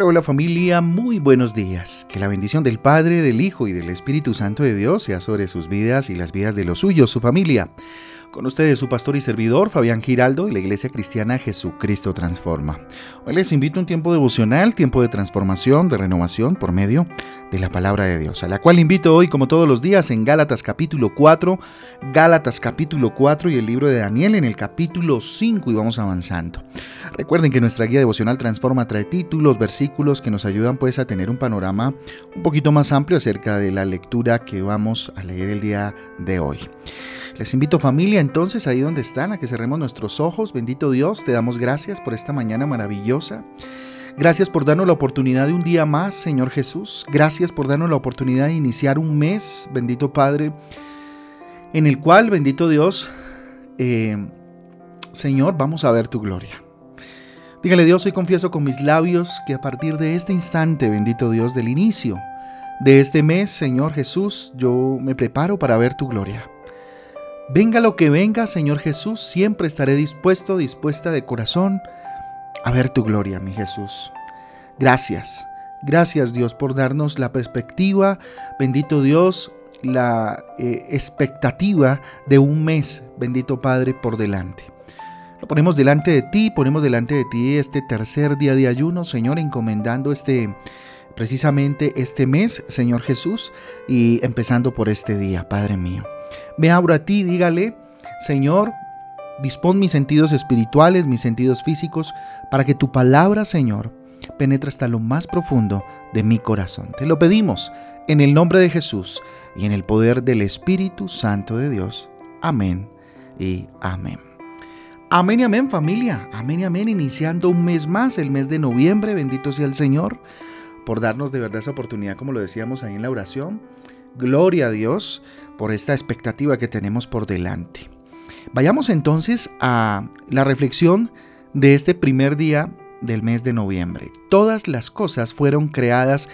Hola, familia, muy buenos días. Que la bendición del Padre, del Hijo y del Espíritu Santo de Dios sea sobre sus vidas y las vidas de los suyos, su familia. Con ustedes su pastor y servidor Fabián Giraldo y la Iglesia Cristiana Jesucristo Transforma. Hoy les invito a un tiempo devocional, tiempo de transformación, de renovación por medio de la palabra de Dios, a la cual invito hoy como todos los días en Gálatas capítulo 4, Gálatas capítulo 4 y el libro de Daniel en el capítulo 5 y vamos avanzando. Recuerden que nuestra guía devocional Transforma trae títulos, versículos que nos ayudan pues a tener un panorama un poquito más amplio acerca de la lectura que vamos a leer el día de hoy. Les invito familia entonces ahí donde están a que cerremos nuestros ojos. Bendito Dios, te damos gracias por esta mañana maravillosa. Gracias por darnos la oportunidad de un día más, Señor Jesús. Gracias por darnos la oportunidad de iniciar un mes, bendito Padre, en el cual, bendito Dios, eh, Señor, vamos a ver tu gloria. Dígale Dios, hoy confieso con mis labios que a partir de este instante, bendito Dios, del inicio de este mes, Señor Jesús, yo me preparo para ver tu gloria. Venga lo que venga, Señor Jesús, siempre estaré dispuesto, dispuesta de corazón a ver tu gloria, mi Jesús. Gracias, gracias Dios por darnos la perspectiva, bendito Dios, la eh, expectativa de un mes, bendito Padre, por delante. Lo ponemos delante de ti, ponemos delante de ti este tercer día de ayuno, Señor, encomendando este precisamente este mes, Señor Jesús, y empezando por este día, Padre mío. Me abro a ti, dígale, Señor, dispón mis sentidos espirituales, mis sentidos físicos, para que tu palabra, Señor, penetre hasta lo más profundo de mi corazón. Te lo pedimos en el nombre de Jesús y en el poder del Espíritu Santo de Dios. Amén y amén. Amén y amén familia, amén y amén, iniciando un mes más, el mes de noviembre, bendito sea el Señor, por darnos de verdad esa oportunidad, como lo decíamos ahí en la oración. Gloria a Dios por esta expectativa que tenemos por delante. Vayamos entonces a la reflexión de este primer día del mes de noviembre. Todas las cosas fueron creadas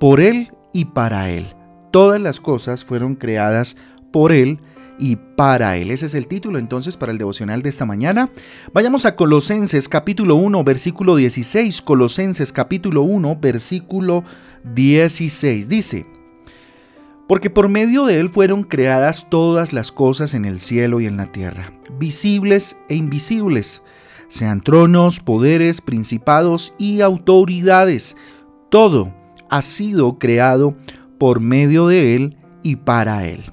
por Él y para Él. Todas las cosas fueron creadas por Él y para Él. Ese es el título entonces para el devocional de esta mañana. Vayamos a Colosenses capítulo 1, versículo 16. Colosenses capítulo 1, versículo 16. Dice, porque por medio de él fueron creadas todas las cosas en el cielo y en la tierra, visibles e invisibles, sean tronos, poderes, principados y autoridades. Todo ha sido creado por medio de él y para él.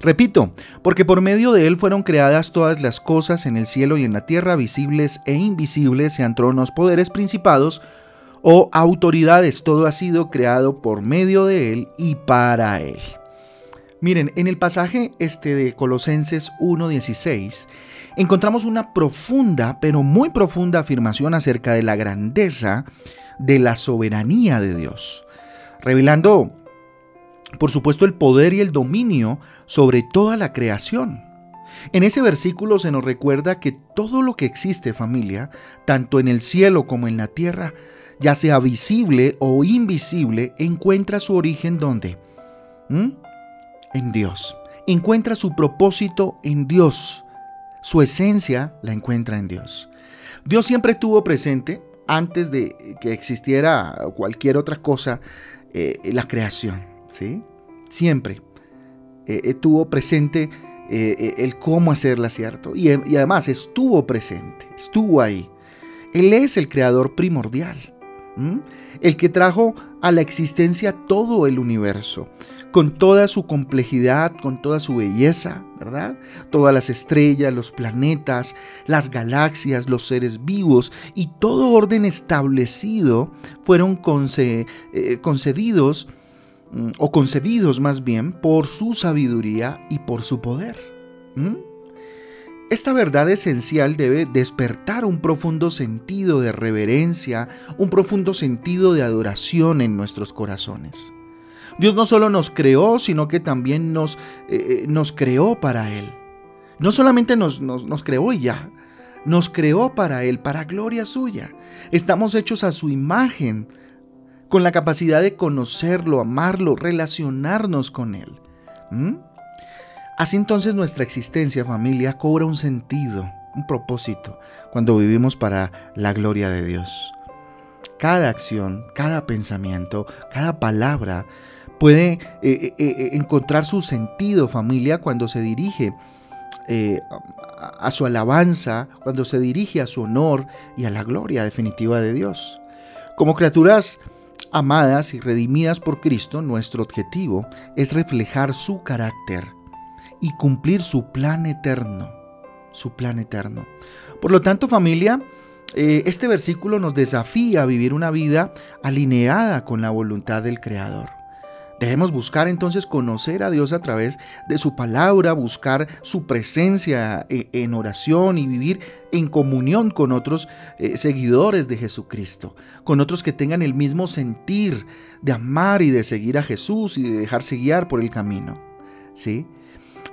Repito, porque por medio de él fueron creadas todas las cosas en el cielo y en la tierra, visibles e invisibles, sean tronos, poderes, principados o autoridades. Todo ha sido creado por medio de él y para él. Miren, en el pasaje este de Colosenses 1.16 encontramos una profunda, pero muy profunda afirmación acerca de la grandeza de la soberanía de Dios, revelando, por supuesto, el poder y el dominio sobre toda la creación. En ese versículo se nos recuerda que todo lo que existe, familia, tanto en el cielo como en la tierra, ya sea visible o invisible, encuentra su origen donde? ¿Mm? En Dios. Encuentra su propósito en Dios. Su esencia la encuentra en Dios. Dios siempre estuvo presente antes de que existiera cualquier otra cosa, eh, la creación. ¿sí? Siempre eh, estuvo presente eh, el cómo hacerla, ¿cierto? Y, y además estuvo presente, estuvo ahí. Él es el creador primordial, el que trajo a la existencia todo el universo con toda su complejidad, con toda su belleza, ¿verdad? Todas las estrellas, los planetas, las galaxias, los seres vivos y todo orden establecido fueron eh, concedidos mm, o concebidos más bien por su sabiduría y por su poder. Esta verdad esencial debe despertar un profundo sentido de reverencia, un profundo sentido de adoración en nuestros corazones. Dios no solo nos creó, sino que también nos, eh, eh, nos creó para Él. No solamente nos, nos creó y ya, nos creó para Él, para gloria suya. Estamos hechos a su imagen, con la capacidad de conocerlo, amarlo, relacionarnos con Él. ¿Mm? Así entonces nuestra existencia, familia, cobra un sentido, un propósito, cuando vivimos para la gloria de Dios. cada acción, cada pensamiento, cada palabra puede eh, eh, eh, encontrar su sentido, familia, cuando se dirige a su alabanza, cuando se dirige a su honor y a la gloria definitiva de Dios. Como criaturas amadas y redimidas por Cristo, nuestro objetivo es reflejar su carácter y cumplir su plan eterno, su plan eterno. Por lo tanto, familia, este versículo nos desafía a vivir una vida alineada con la voluntad del Creador. Debemos buscar entonces conocer a Dios a través de su palabra, buscar su presencia eh, en oración y vivir en comunión con otros eh, seguidores de Jesucristo, con otros que tengan el mismo sentir de amar y de seguir a Jesús y de dejarse guiar por el camino. ¿Sí?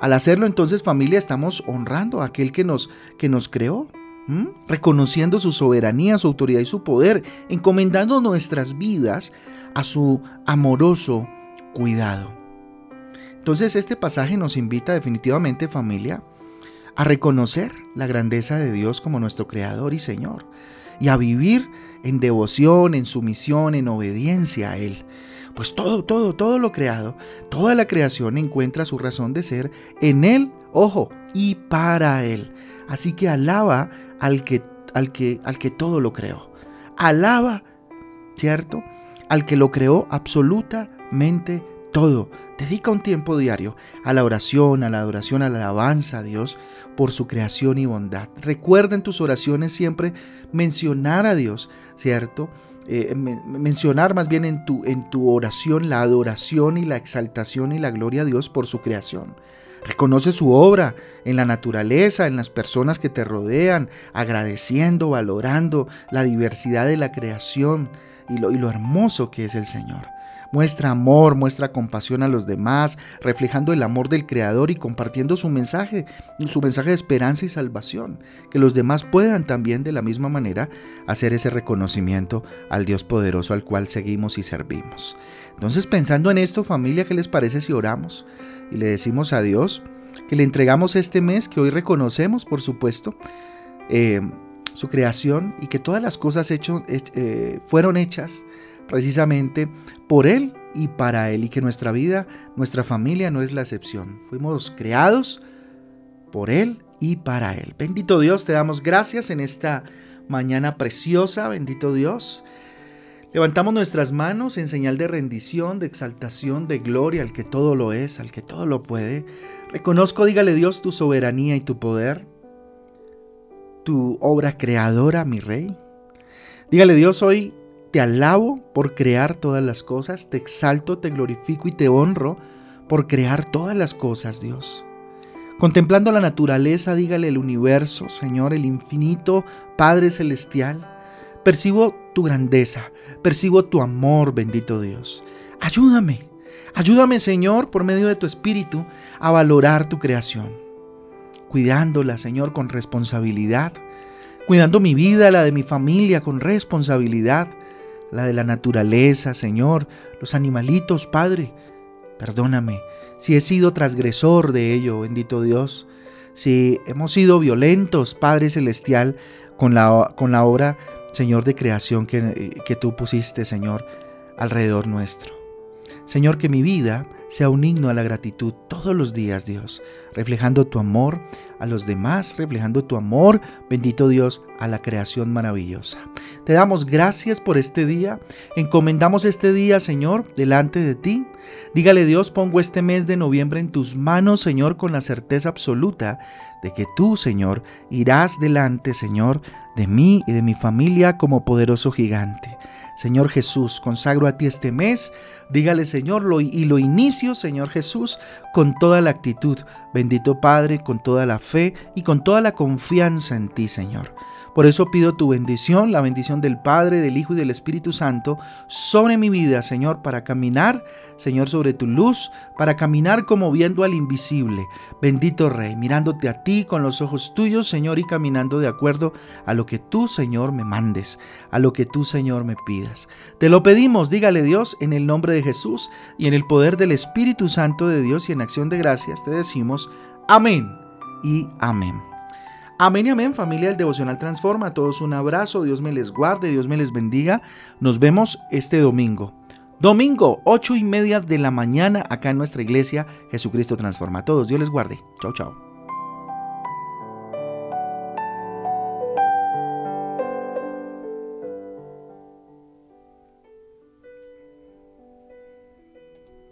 Al hacerlo entonces familia estamos honrando a aquel que nos, que nos creó, reconociendo su soberanía, su autoridad y su poder, encomendando nuestras vidas a su amoroso cuidado. Entonces este pasaje nos invita definitivamente familia a reconocer la grandeza de Dios como nuestro Creador y Señor y a vivir en devoción, en sumisión, en obediencia a Él. Pues todo, todo, todo lo creado, toda la creación encuentra su razón de ser en Él, ojo, y para Él. Así que alaba al que, al que, al que todo lo creó. Alaba, ¿cierto? Al que lo creó absolutamente mente, todo. Dedica un tiempo diario a la oración, a la adoración, a la alabanza a Dios por su creación y bondad. Recuerda en tus oraciones siempre mencionar a Dios, ¿cierto? Eh, mencionar más bien en tu, en tu oración la adoración y la exaltación y la gloria a Dios por su creación. Reconoce su obra en la naturaleza, en las personas que te rodean, agradeciendo, valorando la diversidad de la creación y lo, y lo hermoso que es el Señor. Muestra amor, muestra compasión a los demás, reflejando el amor del Creador y compartiendo su mensaje, su mensaje de esperanza y salvación. Que los demás puedan también de la misma manera hacer ese reconocimiento al Dios poderoso al cual seguimos y servimos. Entonces pensando en esto familia, ¿qué les parece si oramos y le decimos a Dios que le entregamos este mes que hoy reconocemos, por supuesto? Eh, su creación y que todas las cosas eh, fueron hechas precisamente por Él y para Él y que nuestra vida, nuestra familia no es la excepción. Fuimos creados por Él y para Él. Bendito Dios, te damos gracias en esta mañana preciosa, bendito Dios. Levantamos nuestras manos en señal de rendición, de exaltación, de gloria al que todo lo es, al que todo lo puede. Reconozco, dígale Dios, tu soberanía y tu poder, tu obra creadora, mi Rey. Dígale Dios hoy, te alabo por crear todas las cosas, te exalto, te glorifico y te honro por crear todas las cosas, Dios. Contemplando la naturaleza, dígale el universo, Señor, el infinito Padre Celestial, percibo tu grandeza, percibo tu amor, bendito Dios. Ayúdame, ayúdame, Señor, por medio de tu Espíritu, a valorar tu creación, cuidándola, Señor, con responsabilidad, cuidando mi vida, la de mi familia, con responsabilidad, la de la naturaleza, Señor, los animalitos, Padre. Perdóname si he sido transgresor de ello, bendito Dios, si hemos sido violentos, Padre Celestial, con la, con la obra, Señor, de creación que, que tú pusiste, Señor, alrededor nuestro. Señor, que mi vida sea un himno a la gratitud todos los días, Dios, reflejando tu amor a los demás, reflejando tu amor, bendito Dios, a la creación maravillosa. Te damos gracias por este día, encomendamos este día, Señor, delante de ti. Dígale Dios, pongo este mes de noviembre en tus manos, Señor, con la certeza absoluta de que tú, Señor, irás delante, Señor, de mí y de mi familia como poderoso gigante. Señor Jesús, consagro a ti este mes. Dígale, Señor, lo, y lo inicio, Señor Jesús, con toda la actitud. Bendito Padre, con toda la fe y con toda la confianza en ti, Señor. Por eso pido tu bendición, la bendición del Padre, del Hijo y del Espíritu Santo sobre mi vida, Señor, para caminar, Señor, sobre tu luz, para caminar como viendo al invisible. Bendito Rey, mirándote a ti con los ojos tuyos, Señor, y caminando de acuerdo a lo que tú, Señor, me mandes, a lo que tú, Señor, me pidas. Te lo pedimos, dígale Dios, en el nombre de Jesús y en el poder del Espíritu Santo de Dios y en acción de gracias te decimos, amén y amén. Amén y amén, familia del Devocional Transforma. A todos un abrazo, Dios me les guarde, Dios me les bendiga. Nos vemos este domingo. Domingo, ocho y media de la mañana, acá en nuestra iglesia, Jesucristo Transforma. A todos, Dios les guarde. Chao, chao.